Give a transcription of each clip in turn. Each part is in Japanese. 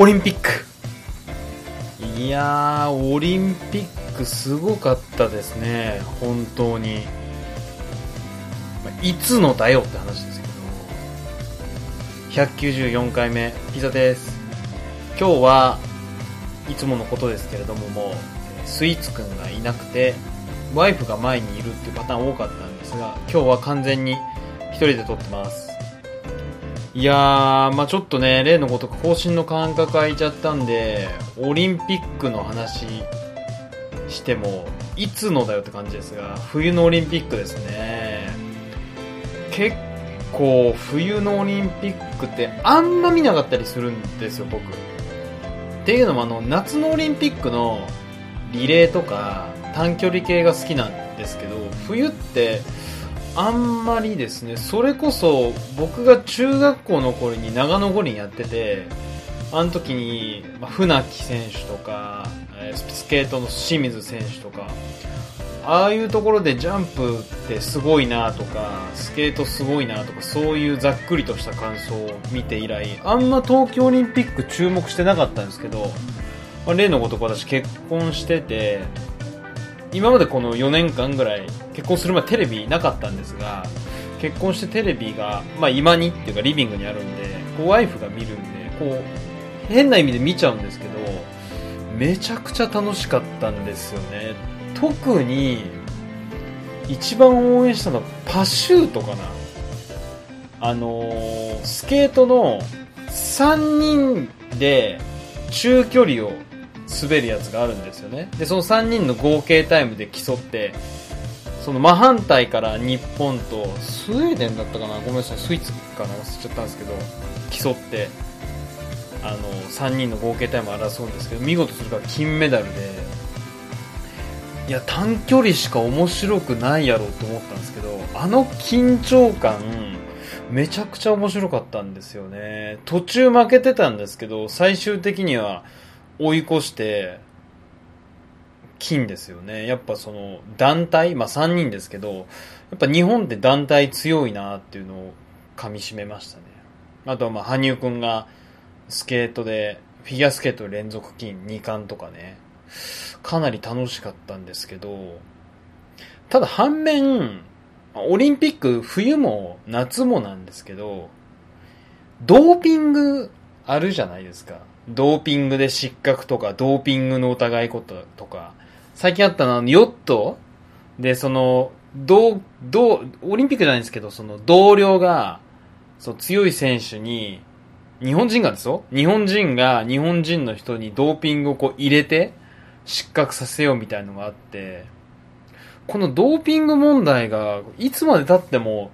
オリンピック。いやーオリンピックすごかったですね。本当に。いつのだよって話ですけど。194回目ピザです。今日はいつものことですけれどももうスイーツくんがいなくてワイフが前にいるっていうパターン多かったんですが今日は完全に一人で撮ってます。いやー、まあちょっとね、例のごとく更新の間隔空いちゃったんで、オリンピックの話しても、いつのだよって感じですが、冬のオリンピックですね。結構、冬のオリンピックってあんま見なかったりするんですよ、僕。っていうのもあの、夏のオリンピックのリレーとか短距離系が好きなんですけど、冬って、あんまりですね、それこそ僕が中学校の頃に長野五輪やってて、あの時に、まあ、船木選手とか、えスケートの清水選手とか、ああいうところでジャンプってすごいなとか、スケートすごいなとか、そういうざっくりとした感想を見て以来、あんま東京オリンピック注目してなかったんですけど、まあ、例のごとく私結婚してて、今までこの4年間ぐらい結婚する前テレビなかったんですが結婚してテレビが、まあ、今にっていうかリビングにあるんでこうワイフが見るんでこう変な意味で見ちゃうんですけどめちゃくちゃ楽しかったんですよね。特に一番応援したのはパシュートかな。あのー、スケートの3人で中距離を滑るやつがあるんですよね。でその3人の合計タイムで競ってその真反対から日本とスウェーデンだったかな？ごめんなさいスイーツかな？忘れちゃったんですけど競ってあの3人の合計タイムを争うんですけど見事それが金メダルでいや短距離しか面白くないやろうと思ったんですけどあの緊張感めちゃくちゃ面白かったんですよね。途中負けてたんですけど最終的には追い越して、金ですよね。やっぱその団体、まあ3人ですけど、やっぱ日本って団体強いなっていうのを噛み締めましたね。あとはまあ羽生くんがスケートで、フィギュアスケート連続金2冠とかね、かなり楽しかったんですけど、ただ反面、オリンピック冬も夏もなんですけど、ドーピングあるじゃないですか。ドーピングで失格とか、ドーピングの疑いこととか、最近あったのは、ヨットで、その、どどオリンピックじゃないんですけど、その同僚が、そう、強い選手に、日本人がですよ日本人が日本人の人にドーピングをこう入れて、失格させようみたいのがあって、このドーピング問題が、いつまで経っても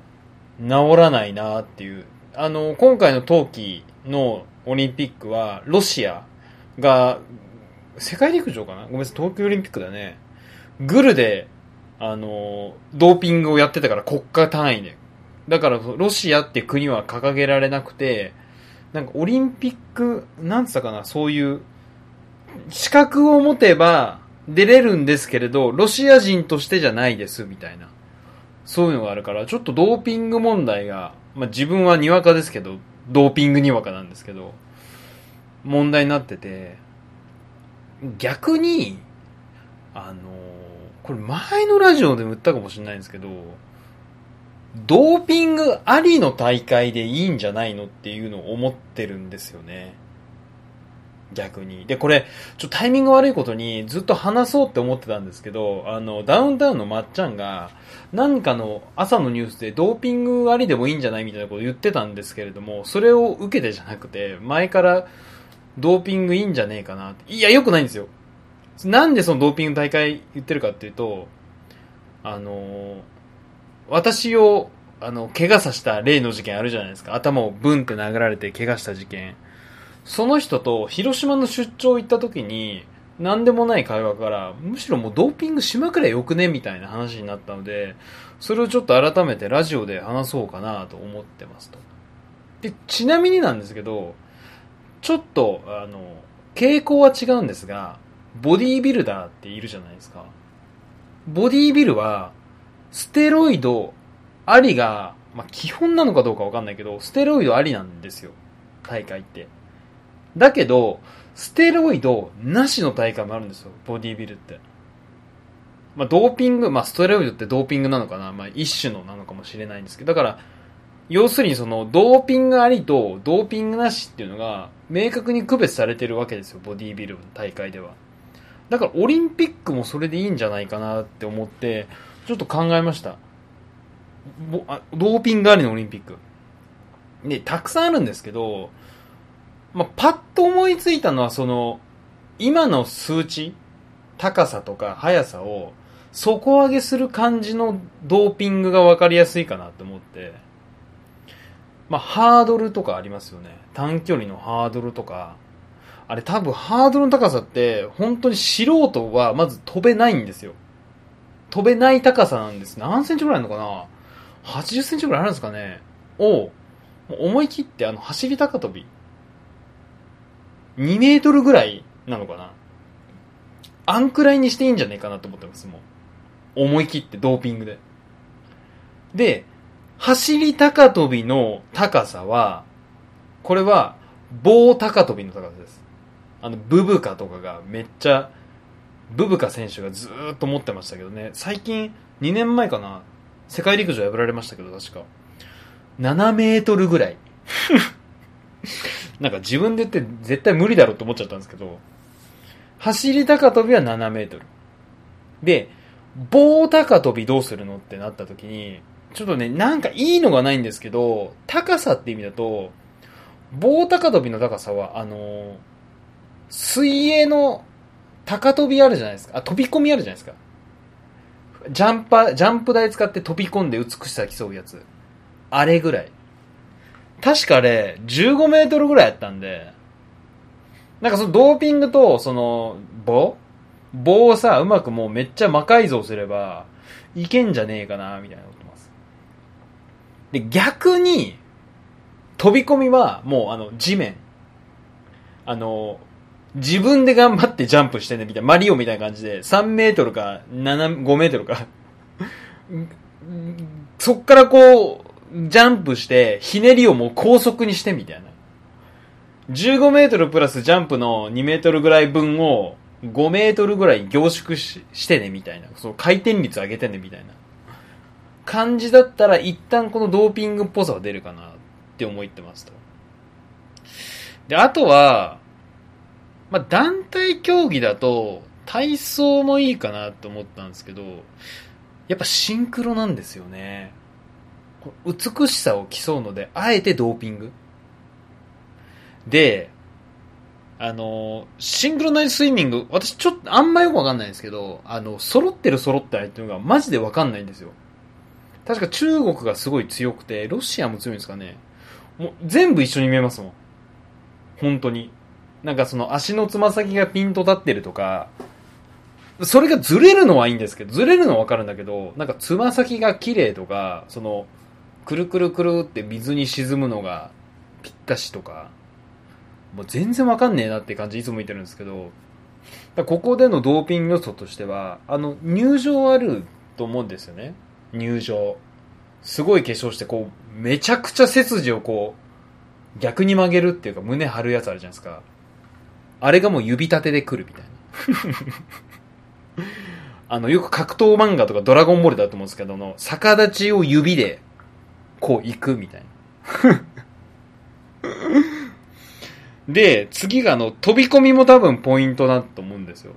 治らないなっていう。あの、今回の冬季のオリンピックは、ロシアが、世界陸上かな？ごめんなさい、東京オリンピックだね。グルで、あの、ドーピングをやってたから国家単位で。だから、ロシアって国は掲げられなくて、なんかオリンピック、なんつったかな、そういう、資格を持てば出れるんですけれど、ロシア人としてじゃないです、みたいな。そういうのがあるから、ちょっとドーピング問題が、まあ自分はにわかですけど、ドーピングにわかなんですけど、問題になってて、逆に、あの、これ前のラジオでも言ったかもしれないんですけど、ドーピングありの大会でいいんじゃないのっていうのを思ってるんですよね。逆に。で、これ、ちょタイミング悪いことにずっと話そうって思ってたんですけど、あの、ダウンタウンのまっちゃんが、何かの朝のニュースでドーピングありでもいいんじゃないみたいなことを言ってたんですけれども、それを受けてじゃなくて、前からドーピングいいんじゃねえかな。いや、良くないんですよ。なんでそのドーピング大会言ってるかっていうと、あの、私を、あの、怪我させた例の事件あるじゃないですか。頭をブンって殴られて怪我した事件。その人と広島の出張行った時に、何でもない会話から、むしろもうドーピングしまくりゃよくねみたいな話になったので、それをちょっと改めてラジオで話そうかなと思ってますと。で、ちなみになんですけど、ちょっと、あの、傾向は違うんですが、ボディービルダーっているじゃないですか。ボディービルは、ステロイドありが、まあ、基本なのかどうかわかんないけど、ステロイドありなんですよ。大会って。だけど、ステロイドなしの大会もあるんですよ、ボディビルって。まあ、ドーピング、まあ、ステロイドってドーピングなのかなまあ、一種のなのかもしれないんですけど、だから、要するにその、ドーピングありと、ドーピングなしっていうのが、明確に区別されてるわけですよ、ボディービルの大会では。だから、オリンピックもそれでいいんじゃないかなって思って、ちょっと考えました。ドーピングありのオリンピック。で、たくさんあるんですけど、まあ、パッと思いついたのは、その、今の数値、高さとか速さを底上げする感じのドーピングが分かりやすいかなって思って、まあ、ハードルとかありますよね。短距離のハードルとか。あれ多分ハードルの高さって、本当に素人はまず飛べないんですよ。飛べない高さなんです。何センチぐらいあるのかな ?80 センチぐらいあるんですかね？を、思い切ってあの、走り高跳び。2メートルぐらいなのかなあんくらいにしていいんじゃねえかなと思ってます、もう。思い切ってドーピングで。で、走り高跳びの高さは、これは棒高跳びの高さです。あの、ブブカとかがめっちゃ、ブブカ選手がずっと持ってましたけどね、最近、2年前かな、世界陸上破られましたけど、確か。7メートルぐらい。なんか自分で言って絶対無理だろうと思っちゃったんですけど、走り高跳びは7メートル。で、棒高跳びどうするのってなった時に、ちょっとね、なんかいいのがないんですけど、高さって意味だと、棒高跳びの高さは、あの水泳の高跳びあるじゃないですか。あ、飛び込みあるじゃないですか。ジャンパ、ジャンプ台使って飛び込んで美しさ競うやつ。あれぐらい。確かあれ、15メートルぐらいやったんで、なんかそのドーピングと、その、棒棒をさ、うまくもうめっちゃ魔改造すれば、いけんじゃねえかな、みたいな思ってます。で、逆に、飛び込みは、もうあの、地面。あの、自分で頑張ってジャンプしてね、みたいな。マリオみたいな感じで、3メートルか、7、5メートルか。そっからこう、ジャンプして、ひねりをもう高速にしてみたいな。15メートルプラスジャンプの2メートルぐらい分を5メートルぐらい凝縮ししてねみたいな。その回転率上げてねみたいな。感じだったら一旦このドーピングっぽさは出るかなって思ってますと。で、あとは、まあ、団体競技だと体操もいいかなと思ったんですけど、やっぱシンクロなんですよね。美しさを競うので、あえてドーピング。で、あの、シンクロナイズスイミング、私ちょっとあんまよくわかんないんですけど、あの、揃ってる揃ってないっていうのがマジでわかんないんですよ。確か中国がすごい強くて、ロシアも強いんですかね。もう全部一緒に見えますもん。本当に。なんかその足のつま先がピンと立ってるとか、それがずれるのはいいんですけど、ずれるのはわかるんだけど、なんかつま先が綺麗とか、その、くるくるくるって水に沈むのがぴったしとか、もう全然わかんねえなって感じいつも見てるんですけど、ここでのドーピング要素としては、あの、入場あると思うんですよね。入場。すごい化粧して、こう、めちゃくちゃ背筋をこう、逆に曲げるっていうか胸張るやつあるじゃないですか。あれがもう指立てで来るみたいな。あの、よく格闘漫画とかドラゴンボールだと思うんですけどの、逆立ちを指で、こう行くみたいな。で、次があの、飛び込みも多分ポイントだと思うんですよ。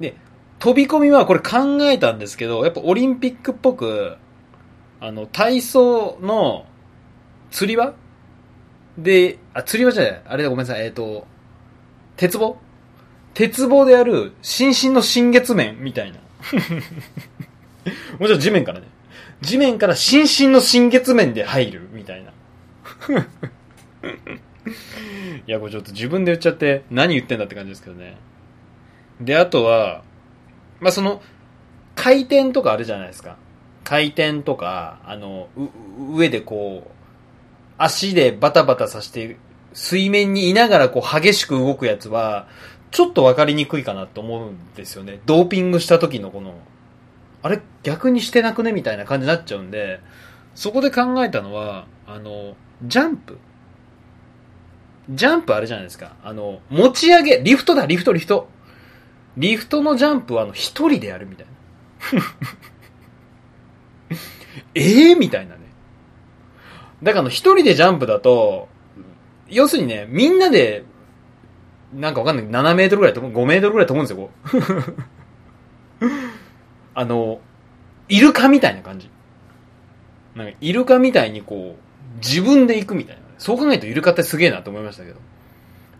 で、飛び込みはこれ考えたんですけど、やっぱオリンピックっぽく、あの、体操の釣り輪で、あ、釣り輪じゃない、あれだごめんなさい、えっ、ー、と、鉄棒？鉄棒でやる、新進の新月面みたいな。もちろん地面からね。地面から新進の新月面で入るみたいな。いや、これちょっと自分で言っちゃって何言ってんだって感じですけどね。で、あとは、まあ、その、回転とかあるじゃないですか。回転とか、あの、上でこう、足でバタバタさせて、水面にいながらこう激しく動くやつは、ちょっとわかりにくいかなと思うんですよね。ドーピングした時のこの、あれ逆にしてなくね？みたいな感じになっちゃうんで、そこで考えたのは、あの、ジャンプジャンプあるじゃないですか。あの、持ち上げ、リフトだ、リフト、リフト。リフトのジャンプは、あの、一人でやるみたいな。ええみたいなね。だから、一人でジャンプだと、要するにね、みんなで、なんかわかんない。7メートルぐらい飛ぶ、5メートルぐらい飛ぶんですよ、こう。あの、イルカみたいな感じ。なんか、イルカみたいにこう、自分で行くみたいな。そう考えるとイルカってすげえなと思いましたけど。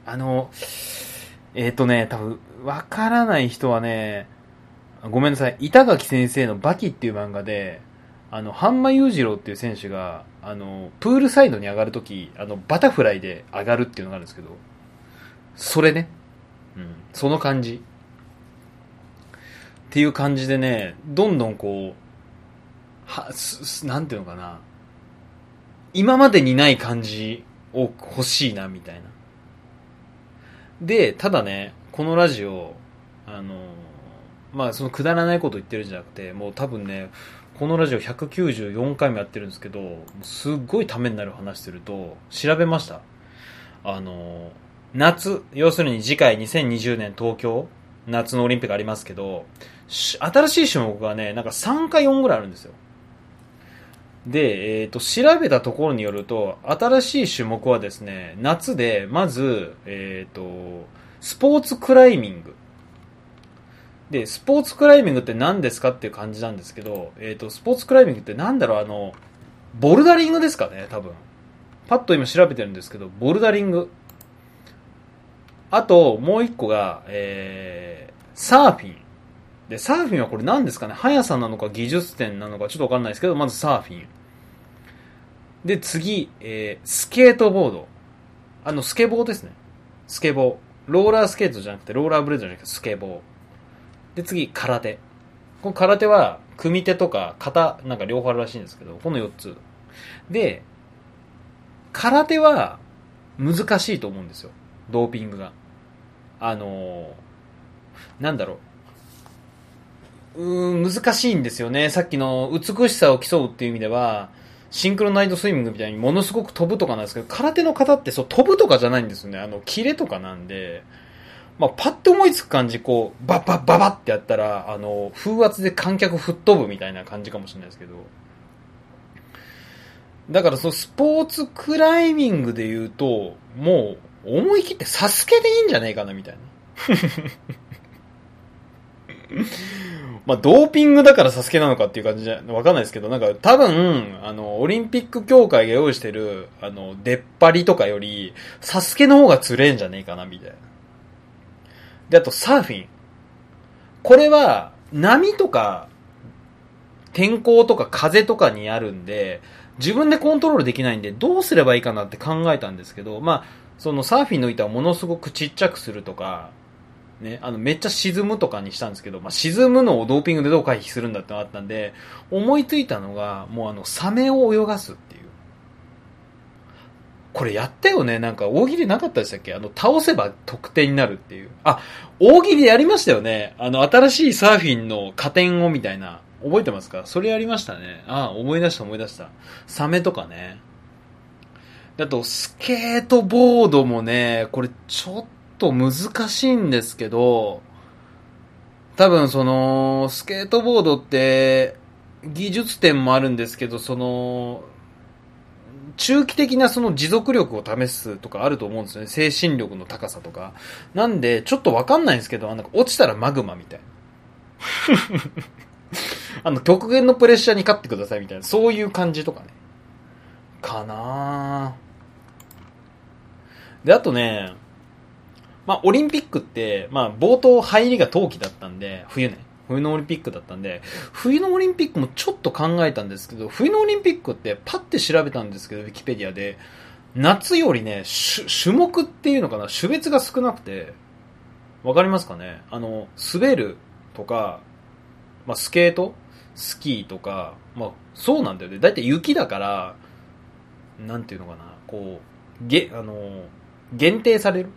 あの、えっ、ー、とね、多分、わからない人はね、ごめんなさい。板垣先生のバキっていう漫画で、あの、半間裕次郎っていう選手が、あの、プールサイドに上がるとき、あの、バタフライで上がるっていうのがあるんですけど、それね。うん。その感じ。っていう感じでね、どんどんこう、は、す、なんていうのかな。今までにない感じを欲しいな、みたいな。で、ただね、このラジオ、あの、まあ、そのくだらないこと言ってるんじゃなくて、もう多分ね、このラジオ194回もやってるんですけど、すっごいためになる話すると、調べました。あの、夏、要するに次回2020年東京、夏のオリンピックありますけど、新しい種目がね、なんか3か4ぐらいあるんですよ。で、えっ、ー、と、調べたところによると、新しい種目はですね、夏で、まず、えっ、ー、と、スポーツクライミング。で、スポーツクライミングって何ですかっていう感じなんですけど、えっ、ー、と、スポーツクライミングって何だろう、あの、ボルダリングですかね、多分。パッと今調べてるんですけど、ボルダリング。あと、もう一個が、えー、サーフィン。で、サーフィンはこれ何ですかね？速さなのか技術点なのかちょっとわかんないですけど、まずサーフィン。で、次、えー、スケートボード。あの、スケボーですね。スケボー。ローラースケートじゃなくて、ローラーブレードじゃなくて、スケボー。で、次、空手。この空手は、組手とか、型、なんか両方あるらしいんですけど、この4つ。で、空手は、難しいと思うんですよ。ドーピングが。あのー、なんだろう。うーん、難しいんですよね。さっきの美しさを競うっていう意味では、シンクロナイトスイミングみたいにものすごく飛ぶとかなんですけど、空手の方ってそう飛ぶとかじゃないんですよね。あの、キレとかなんで、まあ、パッと思いつく感じ、こう、バッバッババってやったら、あの、風圧で観客吹っ飛ぶみたいな感じかもしれないですけど、だからそのスポーツクライミングで言うと、もう、思い切ってサスケでいいんじゃねえかな、みたいな。まあ、ドーピングだからサスケなのかっていう感じじゃ、わかんないですけど、なんか多分、あの、オリンピック協会が用意してる、あの、出っ張りとかより、サスケの方が釣れんじゃねえかな、みたいな。で、あとサーフィン。これは、波とか、天候とか風とかにあるんで、自分でコントロールできないんで、どうすればいいかなって考えたんですけど、まあ、そのサーフィンの板をものすごくちっちゃくするとか、ね、あの、めっちゃ沈むとかにしたんですけど、まあ、沈むのをドーピングでどう回避するんだってのがあったんで、思いついたのが、もうあの、サメを泳がすっていう。これやったよね？なんか大喜利なかったでしたっけ？あの、倒せば得点になるっていう。あ、大喜利やりましたよね？あの、新しいサーフィンの加点をみたいな。覚えてますか？それやりましたね。あ、思い出した思い出した。サメとかね。あと、スケートボードもね、これちょっと難しいんですけど、多分その、スケートボードって、技術点もあるんですけど、その、中期的なその持続力を試すとかあると思うんですよね。精神力の高さとか。なんで、ちょっとわかんないんですけど、なんか落ちたらマグマみたいな。あの、極限のプレッシャーに勝ってくださいみたいな、そういう感じとかね。かなぁで、あとね、まあ、オリンピックって、まあ、冒頭入りが冬季だったんで、冬ね。冬のオリンピックだったんで、冬のオリンピックもちょっと考えたんですけど、冬のオリンピックってパッて調べたんですけど、ウィキペディアで、夏よりね、種目っていうのかな、種別が少なくて、わかりますかね？あの、滑るとか、まあ、スケートスキーとか、まあ、そうなんだよね。だいたい雪だから、なんていうのかな、こう、げ、あの、限定される。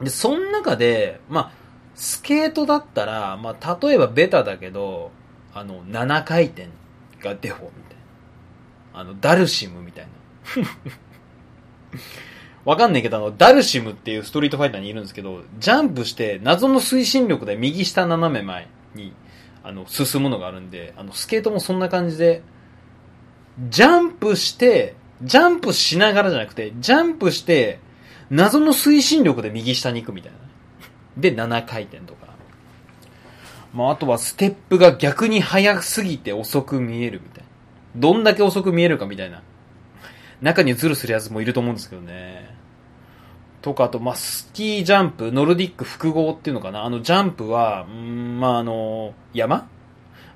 で、その中で、まあ、スケートだったら、まあ、例えばベタだけど、あの、7回転がデフォみたいな。あの、ダルシムみたいな。わかんないけど、あの、ダルシムっていうストリートファイターにいるんですけど、ジャンプして謎の推進力で右下斜め前に、あの、進むのがあるんで、あの、スケートもそんな感じで、ジャンプして、ジャンプしながらじゃなくて、ジャンプして、謎の推進力で右下に行くみたいな。で、7回転とか。まあ、あとはステップが逆に速すぎて遅く見えるみたいな。どんだけ遅く見えるかみたいな。中にズルするやつもいると思うんですけどね。とか、あと、まあ、スキージャンプ、ノルディック複合っていうのかな。あの、ジャンプは、んまあ、あの、山？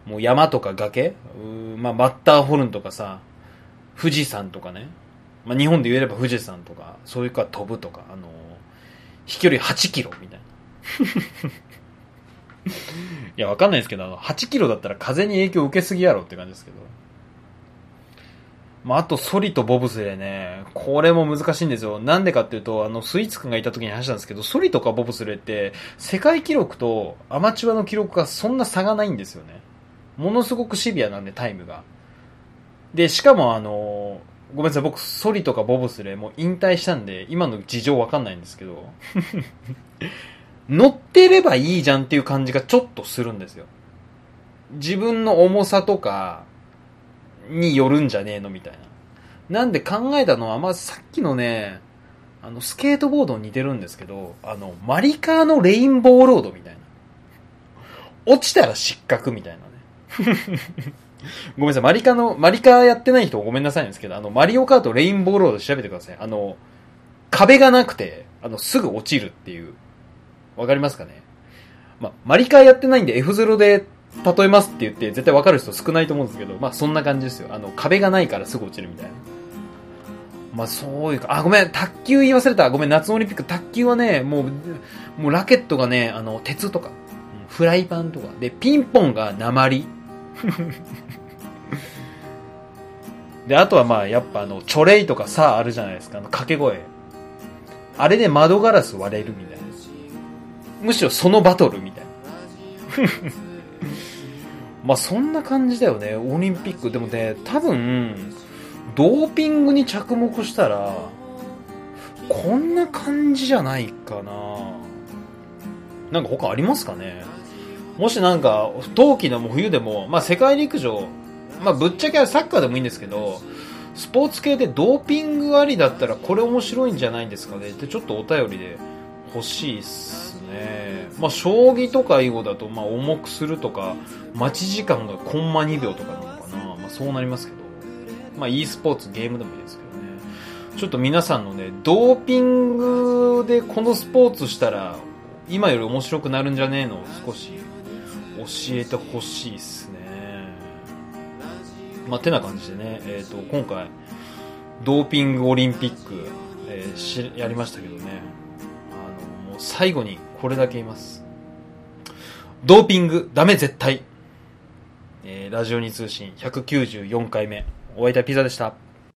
もう山とか崖？うんまあ、マッターホルンとかさ、富士山とかね。まあ、日本で言えれば富士山とか、そういうか飛ぶとか、あの、飛距離8キロみたいな。いや、わかんないですけど、あの、8キロだったら風に影響受けすぎやろって感じですけど。まあ、あと、ソリとボブスレーね。これも難しいんですよ。なんでかっていうと、あの、スイーツくんがいた時に話したんですけど、ソリとかボブスレーって、世界記録とアマチュアの記録がそんな差がないんですよね。ものすごくシビアなんで、タイムが。で、しかもあの、ごめんなさい、僕、ソリとかボブスレーも引退したんで、今の事情わかんないんですけど、乗ってればいいじゃんっていう感じがちょっとするんですよ。自分の重さとかによるんじゃねえのみたいな。なんで考えたのは、まあ、さっきのね、あの、スケートボードに似てるんですけど、あの、マリカーのレインボーロードみたいな。落ちたら失格みたいなね。ごめんなさい、マリカの、マリカやってない人ごめんなさいんですけど、あの、マリオカートレインボーロード調べてください。あの、壁がなくて、あの、すぐ落ちるっていう。わかりますかね？ま、マリカやってないんで F0 で例えますって言って絶対わかる人少ないと思うんですけど、まあそんな感じですよ。あの、壁がないからすぐ落ちるみたいな。まあそういうか、あ、ごめん、卓球言い忘れた。ごめん、夏のオリンピック、卓球はね、もう、もうラケットがね、あの、鉄とか、フライパンとか、で、ピンポンが鉛。で、あとはまあ、やっぱあの、チョレイとかさ、あるじゃないですか、あの、掛け声。あれで窓ガラス割れるみたいな。むしろそのバトルみたいな。まあそんな感じだよね、オリンピック。でもね、多分、ドーピングに着目したら、こんな感じじゃないかな。なんか他ありますかね？もしなんか、冬季でも冬でも、まあ世界陸上、まあぶっちゃけサッカーでもいいんですけど、スポーツ系でドーピングありだったらこれ面白いんじゃないんですかねってちょっとお便りで欲しいっすね。まあ将棋とか囲碁だとまあ重くするとか、待ち時間がコンマ2秒とかなのかな。まあそうなりますけど。まあ e スポーツゲームでもいいですけどね。ちょっと皆さんのね、ドーピングでこのスポーツしたら今より面白くなるんじゃねえのを少し教えてほしいっすね。まあ、てな感じでね、えっ、ー、と、今回、ドーピングオリンピック、えー、し、やりましたけどね、あの、もう最後にこれだけ言います。ドーピング、ダメ絶対。えー、ラジオに通信194回目、お会いいたピザでした。